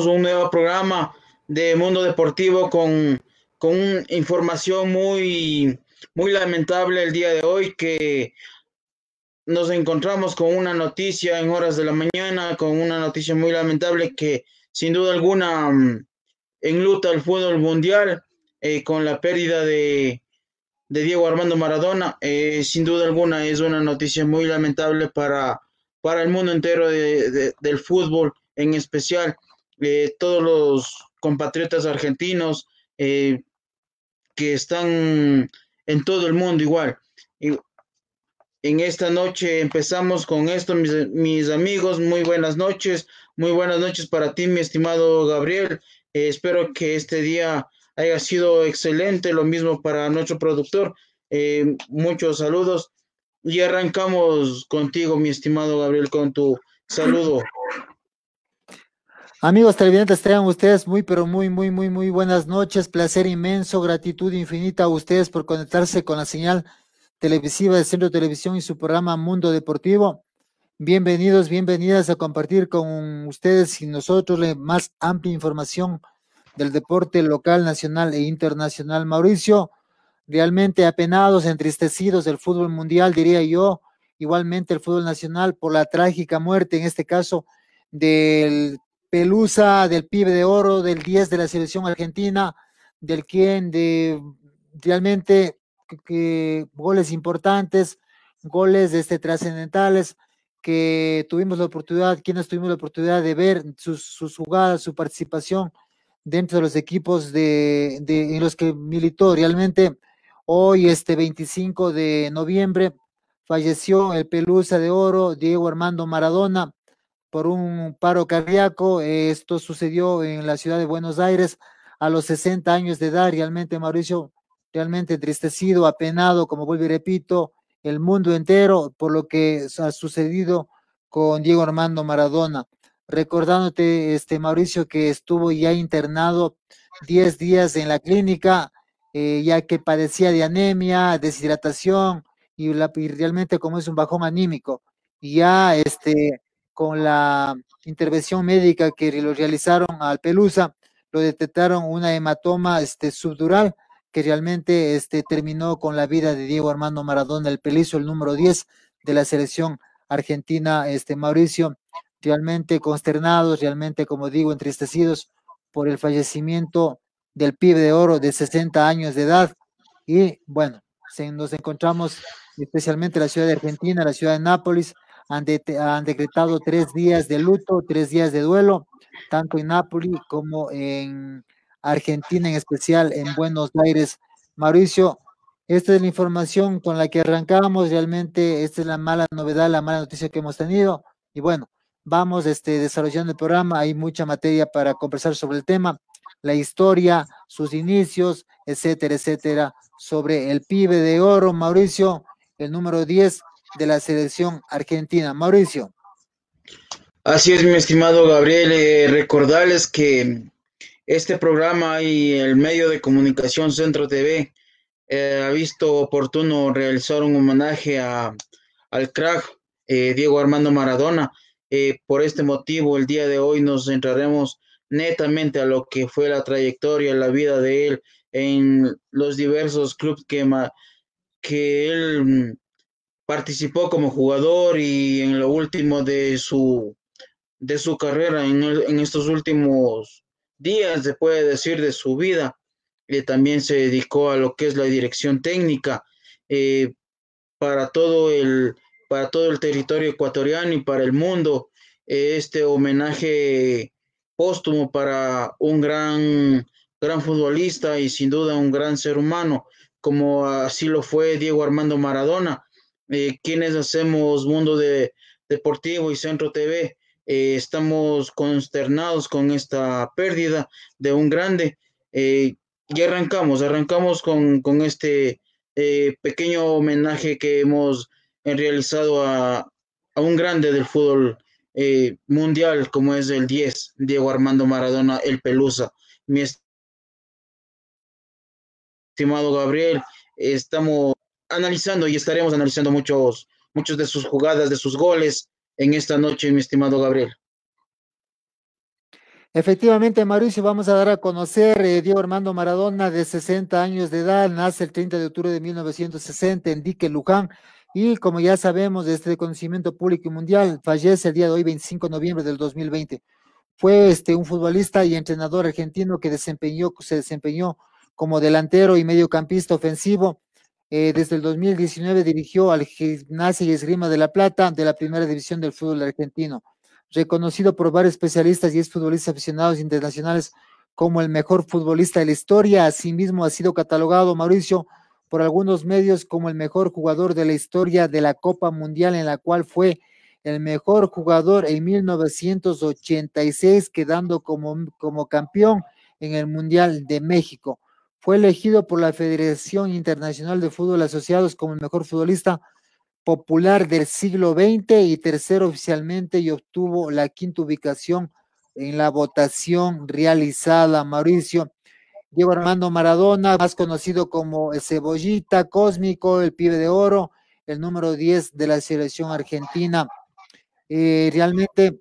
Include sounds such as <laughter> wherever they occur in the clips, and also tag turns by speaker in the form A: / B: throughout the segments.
A: un nuevo programa de Mundo Deportivo con, con información muy, muy lamentable el día de hoy que nos encontramos con una noticia en horas de la mañana, con una noticia muy lamentable que sin duda alguna mm, enluta el fútbol mundial eh, con la pérdida de, de Diego Armando Maradona. Eh, sin duda alguna es una noticia muy lamentable para, para el mundo entero del fútbol, en especial eh, todos los compatriotas argentinos que están en todo el mundo igual. Y en esta noche empezamos con esto, mis, mis, amigos. Muy buenas noches. Muy buenas noches para ti, mi estimado Gabriel. Eh, espero que este día haya sido excelente. Lo mismo para nuestro productor. Eh, muchos saludos. Y arrancamos contigo, mi estimado Gabriel, con tu saludo. <laughs>
B: Amigos televidentes, tengan ustedes muy, pero muy, muy, muy, muy buenas noches. Placer inmenso, gratitud infinita a ustedes por conectarse con la señal televisiva del Centro de Televisión y su programa Mundo Deportivo. Bienvenidos, bienvenidas a compartir con ustedes y nosotros la más amplia información del deporte local, nacional e internacional. Mauricio, realmente apenados, entristecidos del fútbol mundial, diría yo, igualmente el fútbol nacional por la trágica muerte, en este caso, del Pelusa, del pibe de oro, del 10 de la selección argentina, del quien de realmente que, goles importantes, goles este, trascendentales que tuvimos la oportunidad, quienes tuvimos la oportunidad de ver sus, sus jugadas, su participación dentro de los equipos de, de, en los que militó. Realmente hoy, este 25 de noviembre, falleció el Pelusa de Oro, Diego Armando Maradona, por un paro cardíaco. Esto sucedió en la ciudad de Buenos Aires a los 60 años de edad. Realmente, Mauricio, realmente entristecido, apenado, como vuelvo y repito, el mundo entero por lo que ha sucedido con Diego Armando Maradona. Recordándote, este Mauricio, que estuvo ya internado 10 días en la clínica, eh, ya que padecía de anemia, deshidratación y, la, y realmente como es un bajón anímico. Y ya este, con la intervención médica que lo realizaron al Pelusa, lo detectaron una hematoma este, subdural que realmente este, terminó con la vida de Diego Armando Maradona, el pelizo, el número 10 de la selección argentina, este Mauricio, realmente consternados, realmente, como digo, entristecidos por el fallecimiento del pibe de oro de 60 años de edad. Y bueno, nos encontramos especialmente en la ciudad de Argentina, la ciudad de Nápoles, han, han decretado tres días de luto, tres días de duelo, tanto en Nápoles como en Argentina, en especial en Buenos Aires. Mauricio, esta es la información con la que arrancamos. Realmente esta es la mala novedad, la mala noticia que hemos tenido. Y bueno, vamos este, desarrollando el programa. Hay mucha materia para conversar sobre el tema, la historia, sus inicios, etcétera, etcétera, sobre el pibe de oro, Mauricio, el número 10 de la selección argentina. Mauricio.
A: Así es, mi estimado Gabriel. Eh, recordarles que este programa y el medio de comunicación Centro TV eh, ha visto oportuno realizar un homenaje a, al crack eh, Diego Armando Maradona. Por este motivo, el día de hoy nos centraremos netamente a lo que fue la trayectoria, la vida de él en los diversos clubes que, que él participó como jugador y en lo último de su, de su carrera, en, en estos últimos días, se puede decir, de su vida. y también se dedicó a lo que es la dirección técnica eh, para, todo el, para todo el territorio ecuatoriano y para el mundo. Eh, este homenaje póstumo para un gran, gran futbolista y sin duda un gran ser humano, como así lo fue Diego Armando Maradona, eh, quienes hacemos Mundo de, Deportivo y Centro TV. Eh, estamos consternados con esta pérdida de un grande. Eh, y arrancamos, arrancamos con, este eh, pequeño homenaje que hemos realizado a, un grande del fútbol mundial como es el 10, Diego Armando Maradona, el Pelusa. Mi estimado Gabriel, estamos analizando y estaremos analizando muchos, muchos de sus jugadas, de sus goles, en esta noche, mi estimado Gabriel.
B: Efectivamente, Mauricio, vamos a dar a conocer eh, Diego Armando Maradona, de 60 años de edad, nace el 30 de octubre de 1960 en Dique, Luján, y como ya sabemos, de este conocimiento público y mundial, fallece el día de hoy, 25 de noviembre del 2020. Fue este, un futbolista y entrenador argentino que desempeñó, se desempeñó como delantero y mediocampista ofensivo. Eh, desde el 2019 dirigió al Gimnasia y Esgrima de La Plata de la primera división del fútbol argentino. Reconocido por varios especialistas y es futbolista aficionados internacionales como el mejor futbolista de la historia. Asimismo, ha sido catalogado Mauricio por algunos medios como el mejor jugador de la historia de la Copa Mundial, en la cual fue el mejor jugador en 1986, quedando como, como campeón en el Mundial de México. Fue elegido por la Federación Internacional de Fútbol Asociados como el mejor futbolista popular del siglo XX y tercero oficialmente y obtuvo la quinta ubicación en la votación realizada. Mauricio Diego Armando Maradona, más conocido como el Cebollita Cósmico, el Pibe de Oro, el número 10 de la selección argentina. Eh, realmente,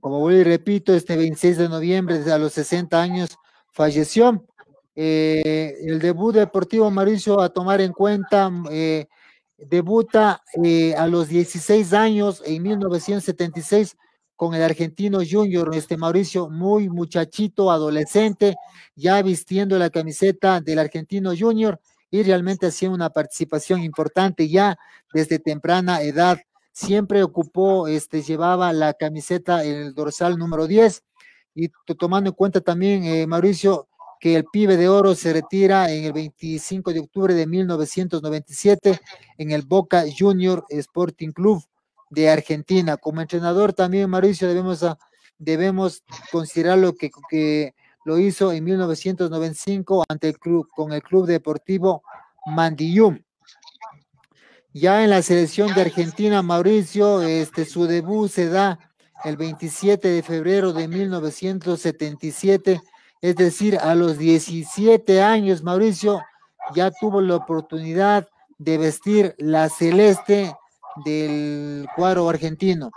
B: como voy y repito, este 26 de noviembre, a los 60 años, falleció. Eh, el debut deportivo Mauricio a tomar en cuenta, eh, debuta a los 16 años en 1976 con el argentino Junior, este Mauricio, muy muchachito, adolescente, ya vistiendo la camiseta del argentino Junior y realmente hacía una participación importante ya desde temprana edad. Siempre ocupó, este, llevaba la camiseta el dorsal número 10 y tomando en cuenta también, eh, Mauricio, que el pibe de oro se retira en el 25 de octubre de 1997 en el Boca Junior Sporting Club de Argentina. Como entrenador también, Mauricio, debemos, debemos considerar lo que, lo hizo en 1995 ante el club, con el Club Deportivo Mandillum. Ya en la selección de Argentina, Mauricio, este, su debut se da el 27 de febrero de 1977, es decir, a los 17 años, Mauricio ya tuvo la oportunidad de vestir la celeste del cuadro argentino.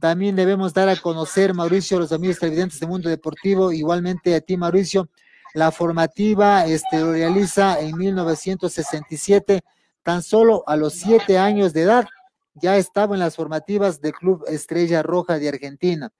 B: También debemos dar a conocer, Mauricio, los amigos televidentes del mundo deportivo, igualmente a ti, Mauricio, la formativa este, lo realiza en 1967 Tan solo a los siete años de edad ya estaba en las formativas del Club Estrella Roja de Argentina.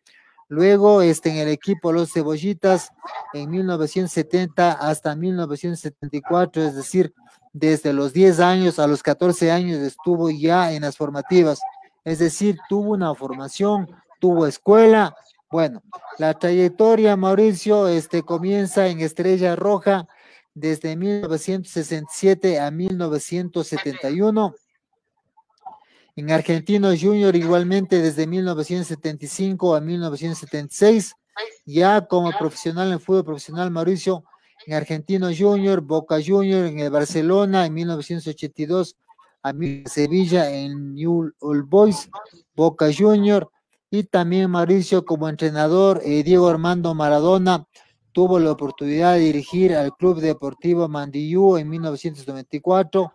B: Luego este, en el equipo Los Cebollitas en 1970 hasta 1974, es decir, desde los 10 años a los 14 años estuvo ya en las formativas. Es decir, tuvo una formación, tuvo escuela. Bueno, la trayectoria, Mauricio, este, comienza en Estrella Roja desde 1967 a 1971. En Argentino Junior igualmente desde 1975 a 1976. Ya como profesional en fútbol profesional, Mauricio, en Argentino Junior, Boca Junior, en el Barcelona en 1982 a Sevilla en New Old Boys, Boca Junior, y también Mauricio como entrenador, eh, Diego Armando Maradona, tuvo la oportunidad de dirigir al Club Deportivo Mandillú en 1994,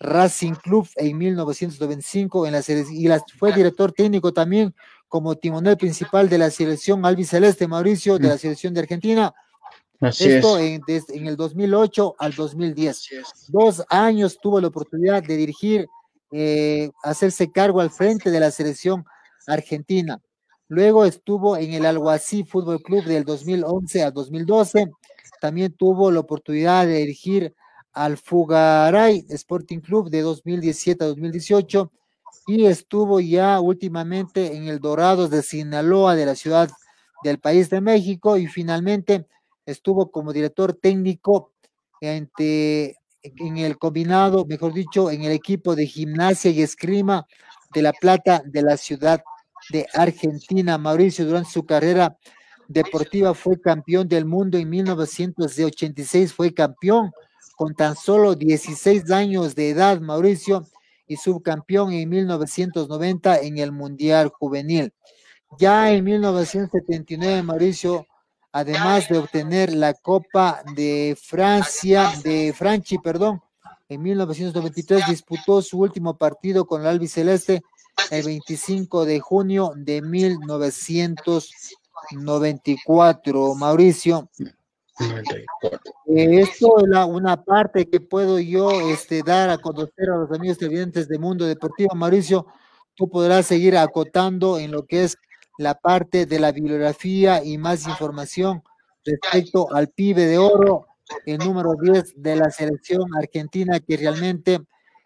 B: Racing Club en 1995 en la y fue director técnico también como timonel principal de la selección albiceleste Mauricio de la mm. selección de Argentina. Esto En, en, el 2008 al 2010. Dos años tuvo la oportunidad de dirigir, eh, hacerse cargo al frente de la selección argentina. Luego estuvo en el Alguací Fútbol Club del 2011 a 2012. También tuvo la oportunidad de dirigir al Fugaray Sporting Club de 2017 a 2018 y estuvo ya últimamente en el Dorados de Sinaloa de la ciudad del país de México y finalmente estuvo como director técnico en el combinado, mejor dicho, en el equipo de gimnasia y esgrima de La Plata de la ciudad de Argentina. Mauricio durante su carrera deportiva fue campeón del mundo en 1986, fue campeón con tan solo 16 años de edad, Mauricio, y subcampeón en 1990 en el Mundial Juvenil. Ya en 1979, Mauricio, además de obtener la Copa de Francia, de Franchi, perdón, en 1993 disputó su último partido con el albiceleste el 25 de junio de 1990. 94, Mauricio. 94. Eh, esto es la, una parte que puedo yo este, dar a conocer a los amigos televidentes de Mundo Deportivo. Mauricio, tú podrás seguir acotando en lo que es la parte de la bibliografía y más información respecto al pibe de oro, el número 10 de la selección argentina que realmente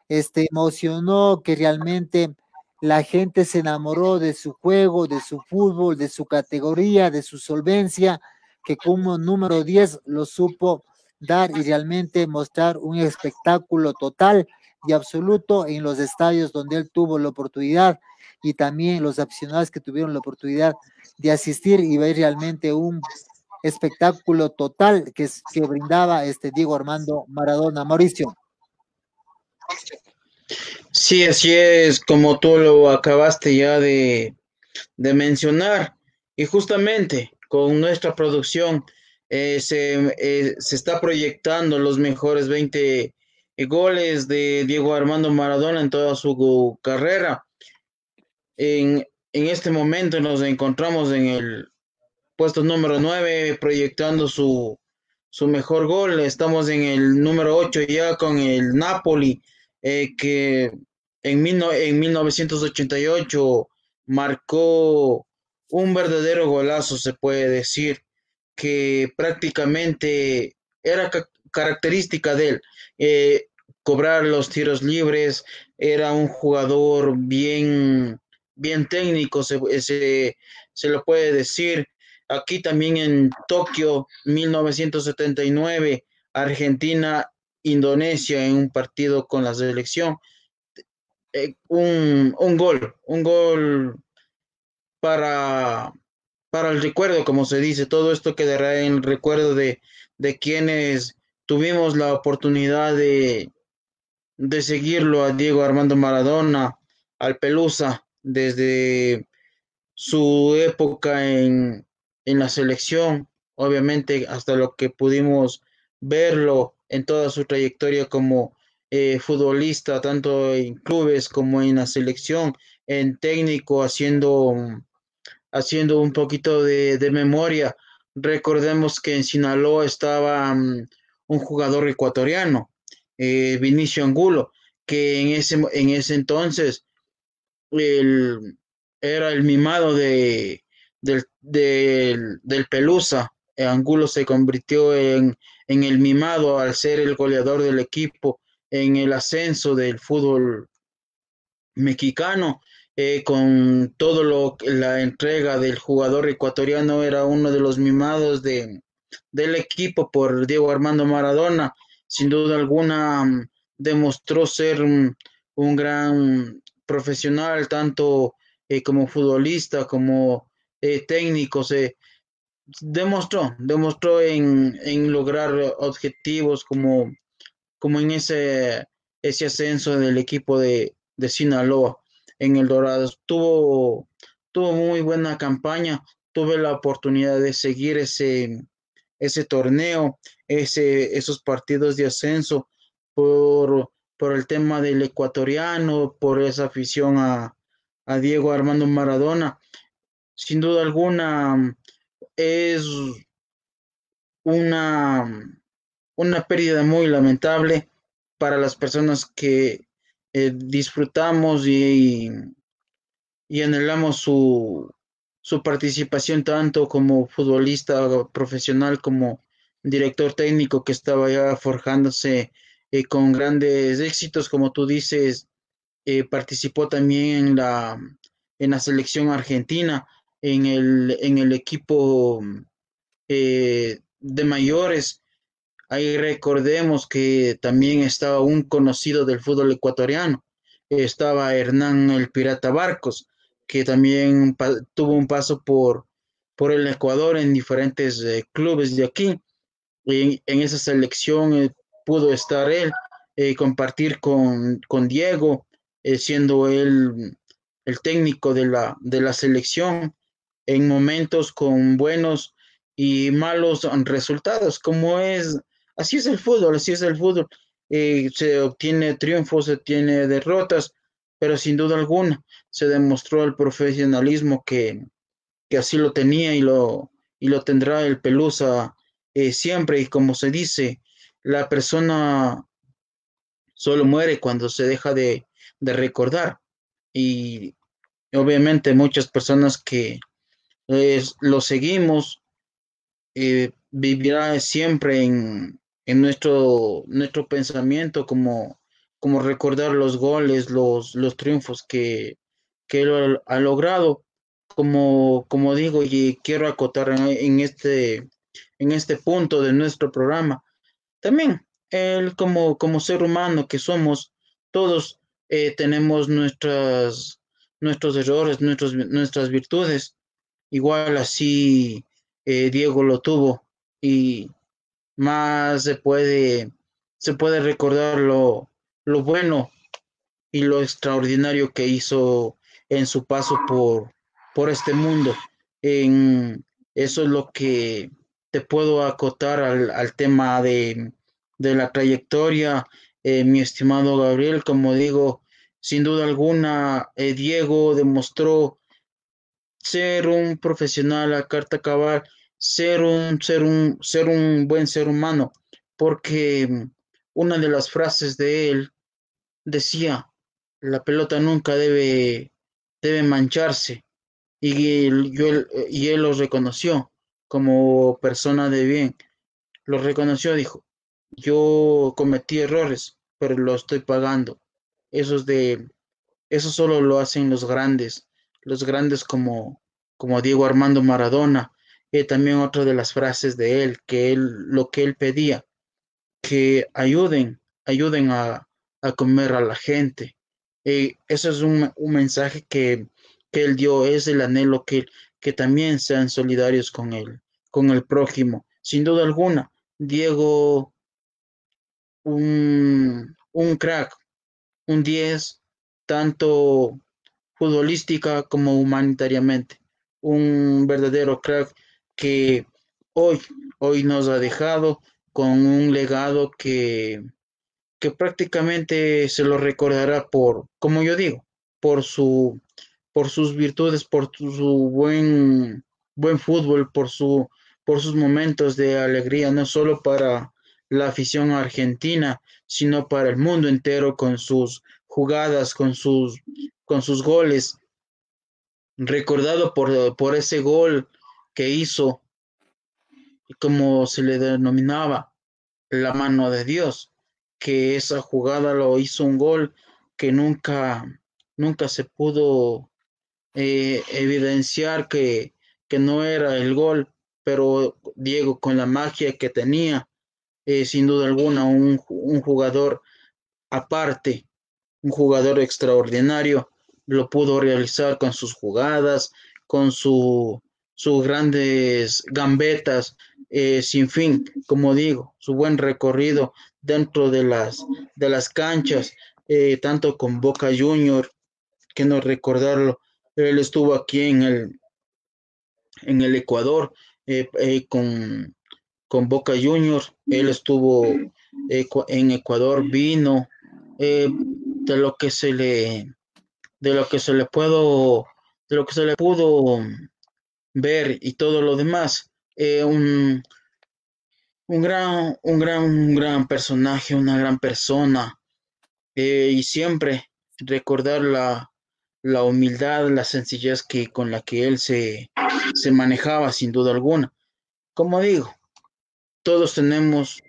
B: este, emocionó, que realmente la gente se enamoró de su juego, de su fútbol, de su categoría, de su solvencia, que como número 10 lo supo dar y realmente mostrar un espectáculo total y absoluto en los estadios donde él tuvo la oportunidad y también los aficionados que tuvieron la oportunidad de asistir y ver realmente un espectáculo total que, que brindaba este Diego Armando Maradona. Mauricio.
A: Sí, así es, como tú lo acabaste ya de, mencionar. Y justamente con nuestra producción eh, se, eh, se, está proyectando los mejores 20 goles de Diego Armando Maradona en toda su carrera. En, en este momento nos encontramos en el puesto número 9 proyectando su, su mejor gol. Estamos en el número 8 ya con el Napoli eh, que en, en 1988 marcó un verdadero golazo, se puede decir, que prácticamente era característica de él. Eh, cobrar los tiros libres, era un jugador bien, bien técnico, se, se, se lo puede decir. Aquí también en Tokio, 1979, Argentina Indonesia en un partido con la selección. Eh, un, gol, un gol para, para el recuerdo, como se dice, todo esto quedará en recuerdo de, de quienes tuvimos la oportunidad de, de seguirlo a Diego Armando Maradona, al Pelusa, desde su época en, en la selección, obviamente hasta lo que pudimos verlo en toda su trayectoria como eh, futbolista, tanto en clubes como en la selección, en técnico, haciendo, haciendo un poquito de, memoria. Recordemos que en Sinaloa estaba mm, un jugador ecuatoriano, eh, Vinicio Angulo, que en ese, en ese entonces era el mimado de, del, del Pelusa. Angulo se convirtió en, en el mimado al ser el goleador del equipo en el ascenso del fútbol mexicano. Eh, con todo lo la entrega del jugador ecuatoriano era uno de los mimados de, del equipo por Diego Armando Maradona. Sin duda alguna mm, demostró ser un, gran profesional, tanto eh, como futbolista como eh, técnico. Se, demostró, demostró en, en lograr objetivos como, como en ese, ese ascenso del equipo de, de Sinaloa en el Dorado. Tuvo, tuvo muy buena campaña, tuve la oportunidad de seguir ese, ese torneo, ese, esos partidos de ascenso por, por el tema del ecuatoriano, por esa afición a, a Diego Armando Maradona. Sin duda alguna, es una, una pérdida muy lamentable para las personas que eh, disfrutamos y, y anhelamos su, su participación tanto como futbolista profesional como director técnico que estaba ya forjándose eh, con grandes éxitos, como tú dices, eh, participó también en la, en la selección argentina, en el, en el equipo eh, de mayores. Ahí recordemos que también estaba un conocido del fútbol ecuatoriano, estaba Hernán el Pirata Barcos, que también tuvo un paso por, por el Ecuador en diferentes eh, clubes de aquí. En, en esa selección eh, pudo estar él, compartir con, con Diego, siendo él el técnico de la, de la selección en momentos con buenos y malos resultados, como es, así es el fútbol, así es el fútbol. Eh, se obtiene triunfos, se tiene derrotas, pero sin duda alguna se demostró el profesionalismo que, que así lo tenía y lo, y lo tendrá el Pelusa eh, siempre. Y como se dice, la persona solo muere cuando se deja de, de recordar. Y obviamente muchas personas que lo seguimos eh, vivirá siempre en, en, nuestro, nuestro pensamiento como, como recordar los goles, los, los triunfos que, que él ha, logrado. Como, como digo, y quiero acotar en, este, en este punto de nuestro programa, también él como, como ser humano que somos, todos eh, tenemos nuestras, nuestros errores, nuestros, nuestras virtudes. Igual así eh, Diego lo tuvo y más se puede, se puede recordar lo, lo bueno y lo extraordinario que hizo en su paso por, por este mundo. En, eso es lo que te puedo acotar al, al tema de, de, la trayectoria, eh, mi estimado Gabriel. Como digo, sin duda alguna, eh, Diego demostró ser un profesional a carta cabal, ser un, ser un, ser un buen ser humano, porque una de las frases de él decía, la pelota nunca debe, debe mancharse, y él, y él lo reconoció como persona de bien, lo reconoció, dijo, yo cometí errores, pero lo estoy pagando. Eso de, eso solo lo hacen los grandes, los grandes como, como Diego Armando Maradona, y también otra de las frases de él, que él, lo que él pedía, que ayuden, ayuden a, a comer a la gente. Y eso es un, un mensaje que, que, él dio, es el anhelo que, que también sean solidarios con él, con el prójimo. Sin duda alguna, Diego, un, un crack, un 10, tanto futbolística como humanitariamente. Un verdadero crack que hoy, hoy nos ha dejado con un legado que, que prácticamente se lo recordará por, como yo digo, por su por sus virtudes, por su buen buen fútbol, por su por sus momentos de alegría, no solo para la afición argentina, sino para el mundo entero con sus jugadas, con sus con sus goles, recordado por, por ese gol que hizo, como se le denominaba, la mano de Dios, que esa jugada lo hizo un gol que nunca, nunca se pudo eh, evidenciar que, que, no era el gol, pero Diego con la magia que tenía, eh, sin duda alguna, un, un jugador aparte, un jugador extraordinario, lo pudo realizar con sus jugadas, con su, sus grandes gambetas eh, sin fin, como digo, su buen recorrido dentro de las, de las canchas, eh, tanto con Boca Junior, que no recordarlo, él estuvo aquí en el, en el Ecuador eh, con, con, Boca Junior, él estuvo en Ecuador, vino de lo que se le de lo que se le puedo de lo que se le pudo ver y todo lo demás. Eh, un, un, gran, un gran, un gran personaje, una gran persona. Eh, y siempre recordar la, la humildad, la sencillez que, con la que él se, se manejaba, sin duda alguna. Como digo, todos tenemos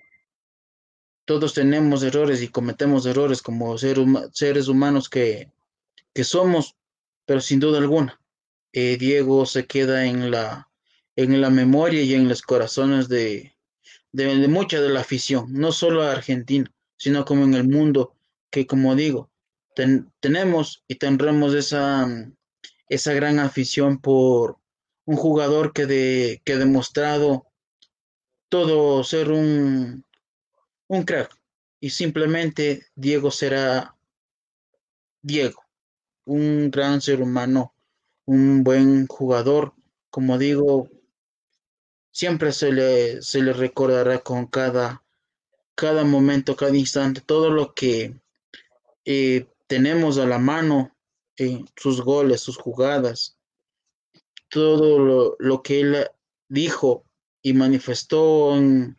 A: todos tenemos errores y cometemos errores como seres humanos que, que somos, pero sin duda alguna, eh, Diego se queda en la, en la memoria y en los corazones de, de, mucha de la afición, no solo Argentina, sino como en el mundo, que como digo, tenemos y tendremos esa, esa gran afición por un jugador que, de, que ha demostrado todo ser un, un crack. Y simplemente Diego será Diego, un gran ser humano un buen jugador. Como digo, siempre se le, se le recordará con cada, cada momento, cada instante, todo lo que eh, tenemos a la mano, en sus goles, sus jugadas, todo lo, que él dijo y manifestó en,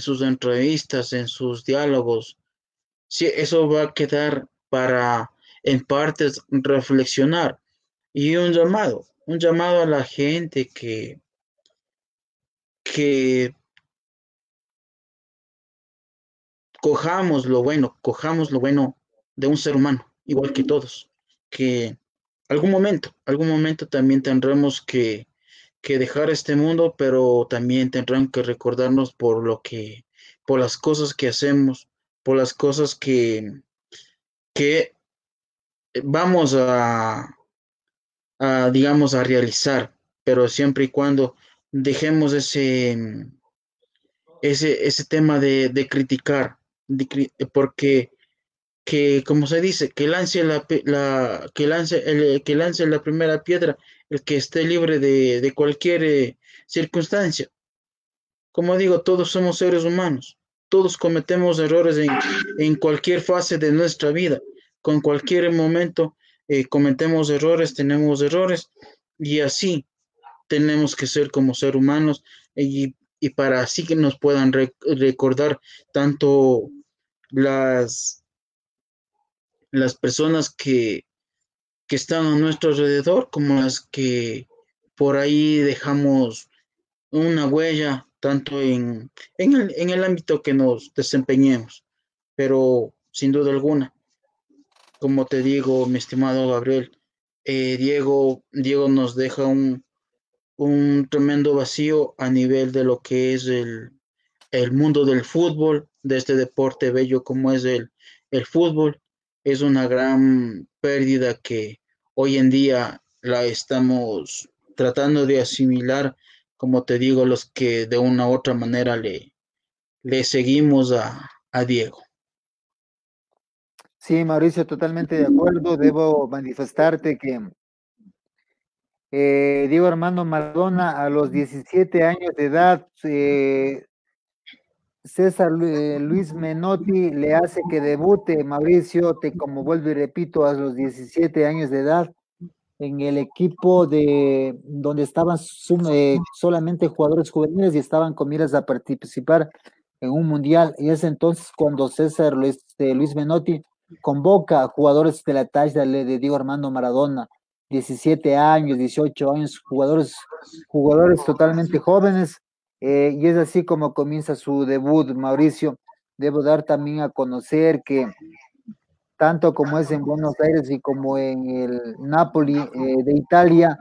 A: sus entrevistas, en sus diálogos, sí, eso va a quedar para en partes reflexionar y un llamado, un llamado a la gente que, que cojamos lo bueno, cojamos lo bueno de un ser humano, igual que todos, que algún momento, algún momento también tendremos que, que dejar este mundo, pero también tendrán que recordarnos por lo que, por las cosas que hacemos, por las cosas que, que vamos a, digamos, a realizar, pero siempre y cuando dejemos ese, ese, ese tema de, de criticar, porque que como se dice, que lance la, la que lance el, que lance la primera piedra el que esté libre de, de cualquier eh, circunstancia. Como digo, todos somos seres humanos, todos cometemos errores en, en cualquier fase de nuestra vida, con cualquier momento eh, cometemos errores, tenemos errores y así tenemos que ser como ser humanos y, y para así que nos puedan recordar tanto las las personas que, que están a nuestro alrededor, como las que por ahí dejamos una huella, tanto en, en, el, en el ámbito que nos desempeñemos. Pero sin duda alguna, como te digo, mi estimado Gabriel, eh, Diego, Diego nos deja un, un tremendo vacío a nivel de lo que es el, el mundo del fútbol, de este deporte bello como es el, el fútbol es una gran pérdida que hoy en día la estamos tratando de asimilar, como te digo, los que de una u otra manera le, le seguimos a, a Diego.
B: Sí, Mauricio, totalmente de acuerdo. Debo manifestarte que eh, Diego Armando Maradona a los 17 años de edad eh, César eh, Luis Menotti le hace que debute Mauricio, te, como vuelvo y repito, a los 17 años de edad en el equipo de donde estaban solamente jugadores juveniles y estaban con miras a participar en un mundial. Y es entonces cuando César Luis, este, Luis Menotti convoca a jugadores de la talla de Diego Armando Maradona, 17 años, 18 años, jugadores, jugadores totalmente jóvenes eh, y es así como comienza su debut, Mauricio. Debo dar también a conocer que tanto como es en Buenos Aires y como en el Napoli eh, de Italia,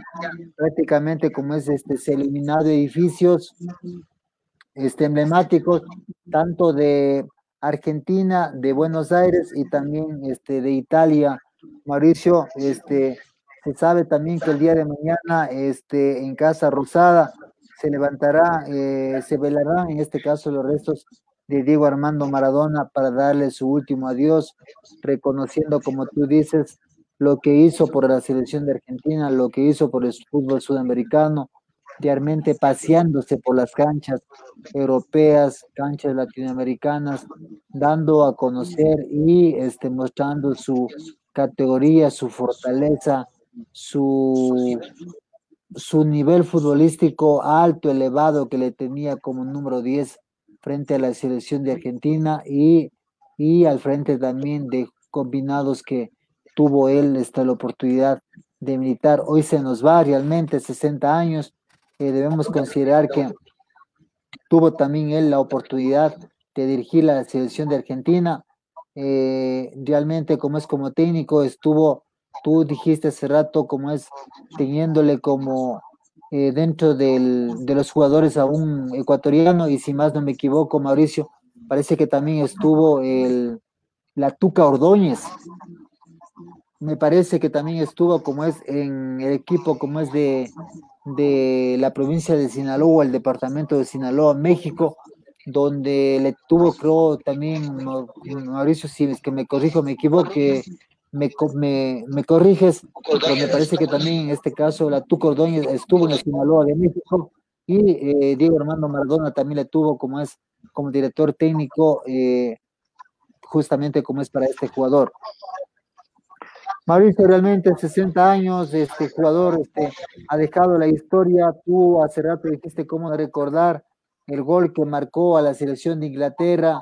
B: prácticamente como es este, se eliminado edificios este, emblemáticos, tanto de Argentina, de Buenos Aires y también este, de Italia. Mauricio, este, se sabe también que el día de mañana este, en Casa Rosada se levantará, eh, se velará en este caso los restos de Diego Armando Maradona para darle su último adiós, reconociendo, como tú dices, lo que hizo por la selección de Argentina, lo que hizo por el fútbol sudamericano, realmente paseándose por las canchas europeas, canchas latinoamericanas, dando a conocer y este, mostrando su categoría, su fortaleza, su su nivel futbolístico alto, elevado que le tenía como número 10 frente a la selección de Argentina y, y al frente también de combinados que tuvo él esta la oportunidad de militar. Hoy se nos va realmente 60 años. Debemos considerar que tuvo también él la oportunidad de dirigir la selección de Argentina. Eh, realmente como es como técnico estuvo tú dijiste hace rato como es teniéndole como eh, dentro del, de los jugadores a un ecuatoriano y si más no me equivoco Mauricio parece que también estuvo el la Tuca Ordóñez me parece que también estuvo como es en el equipo como es de, de la provincia de Sinaloa, el departamento de Sinaloa, México, donde le tuvo, creo, también, Mauricio, si es que me corrijo, me equivoque, me, me, me, corriges, pero me parece que también en este caso la Tuco Ordóñez estuvo en el Sinaloa de México y eh, Diego Armando Maradona también le tuvo como es como director técnico, eh, justamente como es para este jugador. Mauricio, realmente 60 años, este jugador este, ha dejado la historia. Tú hace rato dijiste cómo recordar el gol que marcó a la selección de Inglaterra,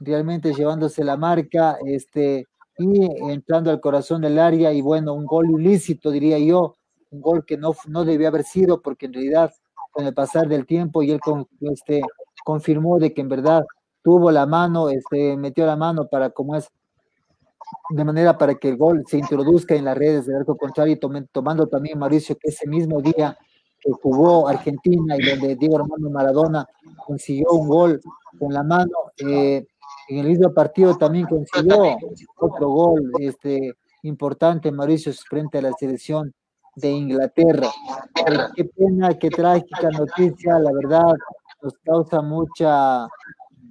B: realmente llevándose la marca este, y entrando al corazón del área. Y bueno, un gol ilícito, diría yo, un gol que no, no debía haber sido, porque en realidad, con el pasar del tiempo, y él este, confirmó de que en verdad tuvo la mano, este, metió la mano para, como es, de manera para que el gol se introduzca en las redes del arco contrario, tomando también Mauricio que ese mismo día que jugó Argentina y donde Diego Armando Maradona consiguió un gol con la mano, eh, en el mismo partido también consiguió otro gol este, importante Mauricio frente a la selección de Inglaterra. qué pena, qué trágica noticia, la verdad nos causa mucha,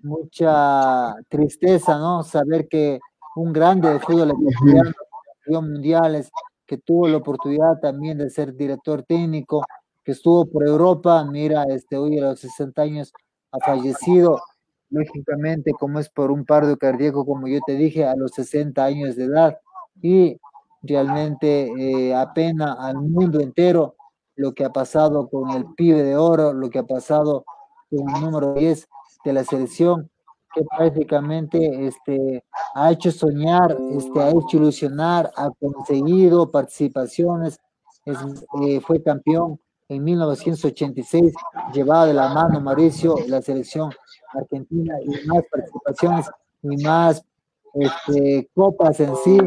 B: mucha tristeza, ¿no? Saber que un grande de fútbol ecuatoriano, mundiales, que tuvo la oportunidad también de ser director técnico, que estuvo por Europa, mira, este, hoy a los 60 años ha fallecido, lógicamente, como es por un pardo cardíaco, como yo te dije, a los 60 años de edad, y realmente eh, apena al mundo entero lo que ha pasado con el pibe de oro, lo que ha pasado con el número 10 de la selección, que prácticamente este, ha hecho soñar, este, ha hecho ilusionar, ha conseguido participaciones, eh, fue campeón en 1986, llevado de la mano Mauricio la selección argentina y más participaciones y más este, copas en sí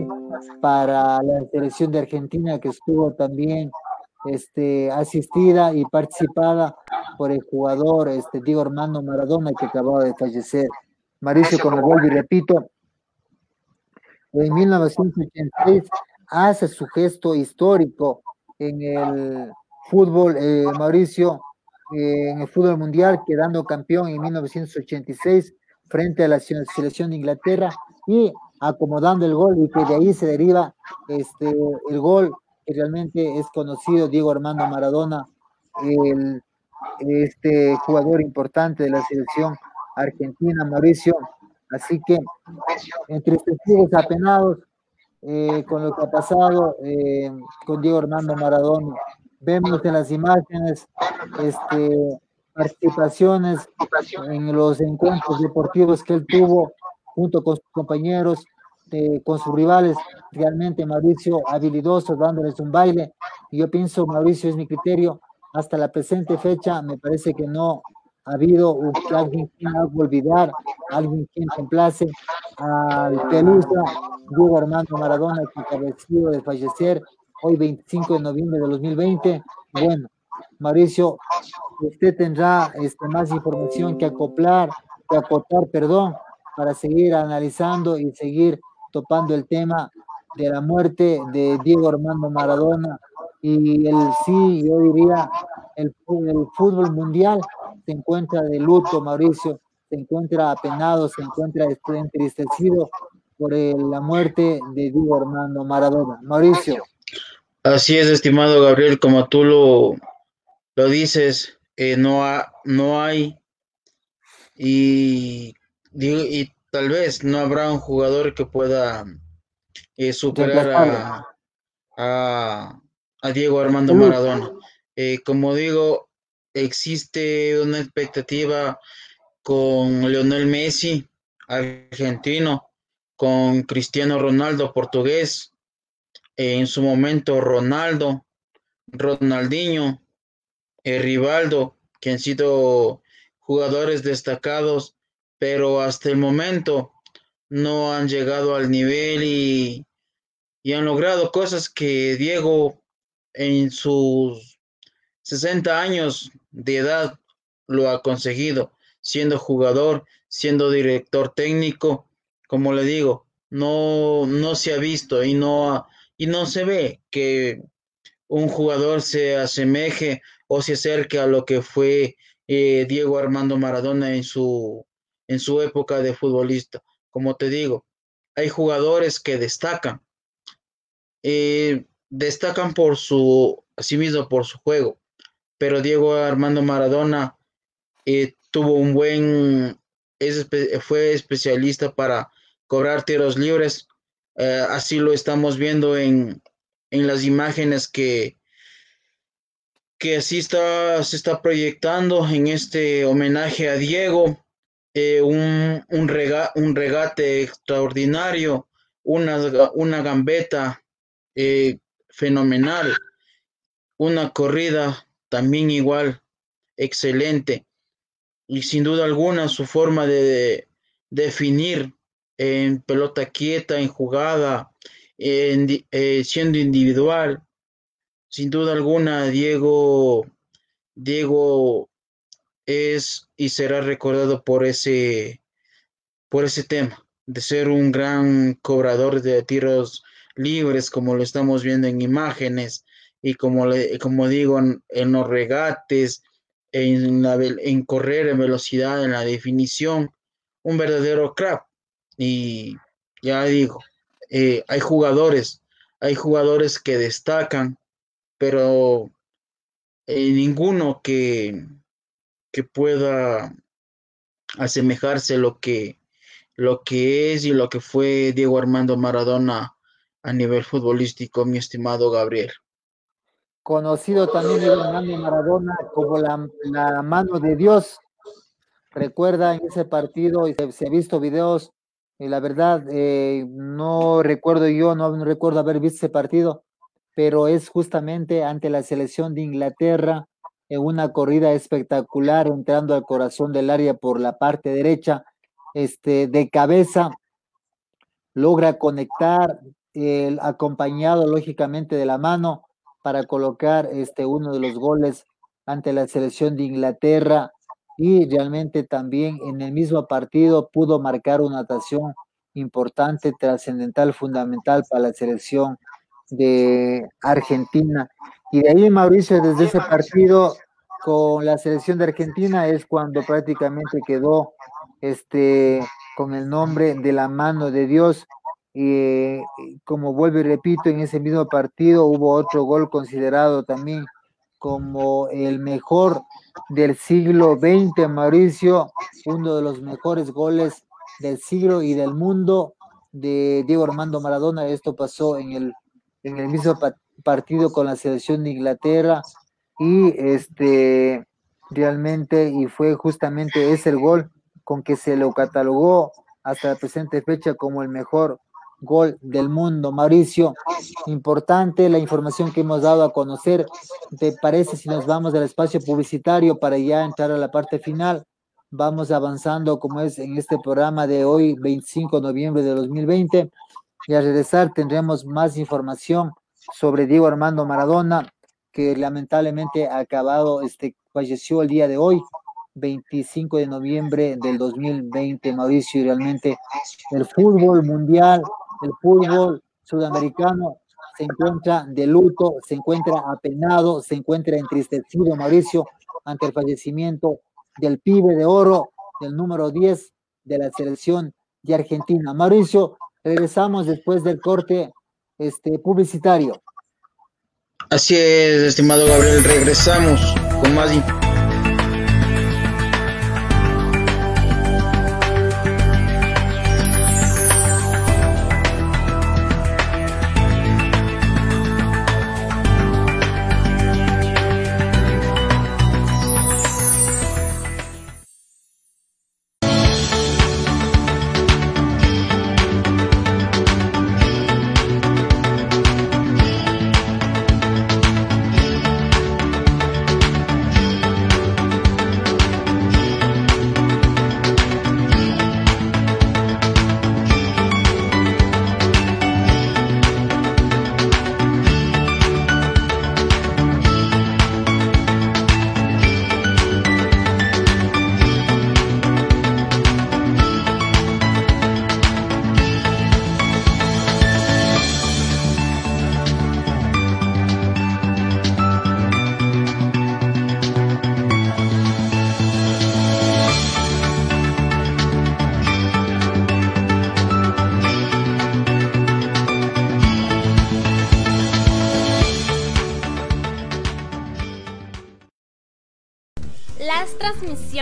B: para la selección de Argentina que estuvo también este, asistida y participada por el jugador este, Diego Armando Maradona que acababa de fallecer. Mauricio, como vuelvo y repito, en 1986 hace su gesto histórico en el fútbol, eh, Mauricio, eh, en el fútbol mundial, quedando campeón en 1986 frente a la selección de Inglaterra y acomodando el gol y que de ahí se deriva este, el gol que realmente es conocido, Diego Armando Maradona, el, este jugador importante de la selección argentina, Mauricio. Así que entristecidos, apenados eh, con lo que ha pasado eh, con Diego Armando Maradona. Vemos en las imágenes este, participaciones en los encuentros deportivos que él tuvo junto con sus compañeros, eh, con sus rivales, realmente Mauricio habilidoso, dándoles un baile. Y yo pienso, Mauricio es mi criterio, hasta la presente fecha me parece que no ha habido alguien que haga olvidar, alguien quien complace al Pelusa, Diego Armando Maradona, que acabó de fallecer hoy 25 de noviembre de 2020. Bueno, Mauricio, usted tendrá este, más información que acoplar, que acotar, perdón, para seguir analizando y seguir topando el tema de la muerte de Diego Armando Maradona y el sí, yo diría, el, el fútbol mundial se encuentra de luto, Mauricio, se encuentra apenado, se encuentra entristecido por la muerte de Diego Armando Maradona. Mauricio.
A: Así es, estimado Gabriel, como tú lo, lo dices, eh, no, no hay y, y tal vez no habrá un jugador que pueda eh, superar a, a, Diego Armando Maradona. Eh, como digo, existe una expectativa con Leonel Messi, argentino, con Cristiano Ronaldo, portugués, en su momento Ronaldo, Ronaldinho, eh, Rivaldo, que han sido jugadores destacados, pero hasta el momento no han llegado al nivel y, y han logrado cosas que Diego en sus 60 años de edad lo ha conseguido, siendo jugador, siendo director técnico, como le digo, no, no se ha visto y no, y no se ve que un jugador se asemeje o se acerque a lo que fue eh, Diego Armando Maradona en su, en su época de futbolista. Como te digo, hay jugadores que destacan, eh, destacan por su, mismo por su juego, pero Diego Armando Maradona eh, tuvo un buen, fue especialista para cobrar tiros libres, Eh, así lo estamos viendo en, en las imágenes que, que así está, se está proyectando en este homenaje a Diego. Eh, un, un, un, regate extraordinario, una, una gambeta fenomenal, una corrida también igual excelente y sin duda alguna su forma de, definir en pelota quieta, en jugada, en, eh, siendo individual. Sin duda alguna, Diego, Diego es y será recordado por ese, por ese tema, de ser un gran cobrador de tiros libres, como lo estamos viendo en imágenes, y como, le, como digo, en, los regates, en, la, en correr en velocidad, en la definición, un verdadero crack. Y ya digo, eh, hay jugadores, hay jugadores que destacan, pero eh, ninguno que, que pueda asemejarse lo que, lo que es y lo que fue Diego Armando Maradona a nivel futbolístico, mi estimado Gabriel
B: conocido también Diego Armando Maradona como la, mano de Dios. Recuerda en ese partido, y se, ha visto videos, y la verdad, eh, no recuerdo yo, no, recuerdo haber visto ese partido, pero es justamente ante la selección de Inglaterra, en una corrida espectacular, entrando al corazón del área por la parte derecha, este, de cabeza, logra conectar, el, acompañado lógicamente de la mano, para colocar este, uno de los goles ante la selección de Inglaterra y realmente también en el mismo partido pudo marcar una actuación importante, trascendental, fundamental para la selección de Argentina. Y de ahí, Mauricio, desde ese partido con la selección de Argentina es cuando prácticamente quedó este, con el nombre de la mano de Dios y como vuelvo y repito, en ese mismo partido hubo otro gol considerado también como el mejor del siglo XX, Mauricio, uno de los mejores goles del siglo y del mundo de Diego Armando Maradona. Esto pasó en el, en el mismo partido con la selección de Inglaterra y este realmente y fue justamente ese el gol con que se lo catalogó hasta la presente fecha como el mejor gol del mundo. Mauricio, importante la información que hemos dado a conocer. ¿Te parece si nos vamos al espacio publicitario para ya entrar a la parte final? Vamos avanzando como es en este programa de hoy, 25 de noviembre de 2020. Y al regresar tendremos más información sobre Diego Armando Maradona, que lamentablemente ha acabado, este, falleció el día de hoy, 25 de noviembre del 2020, Mauricio, y realmente el fútbol mundial el fútbol sudamericano se encuentra de luto, se encuentra apenado, se encuentra entristecido, Mauricio, ante el fallecimiento del pibe de oro, del número 10 de la selección de Argentina. Mauricio, regresamos después del corte este, publicitario.
A: Así es, estimado Gabriel, regresamos con más información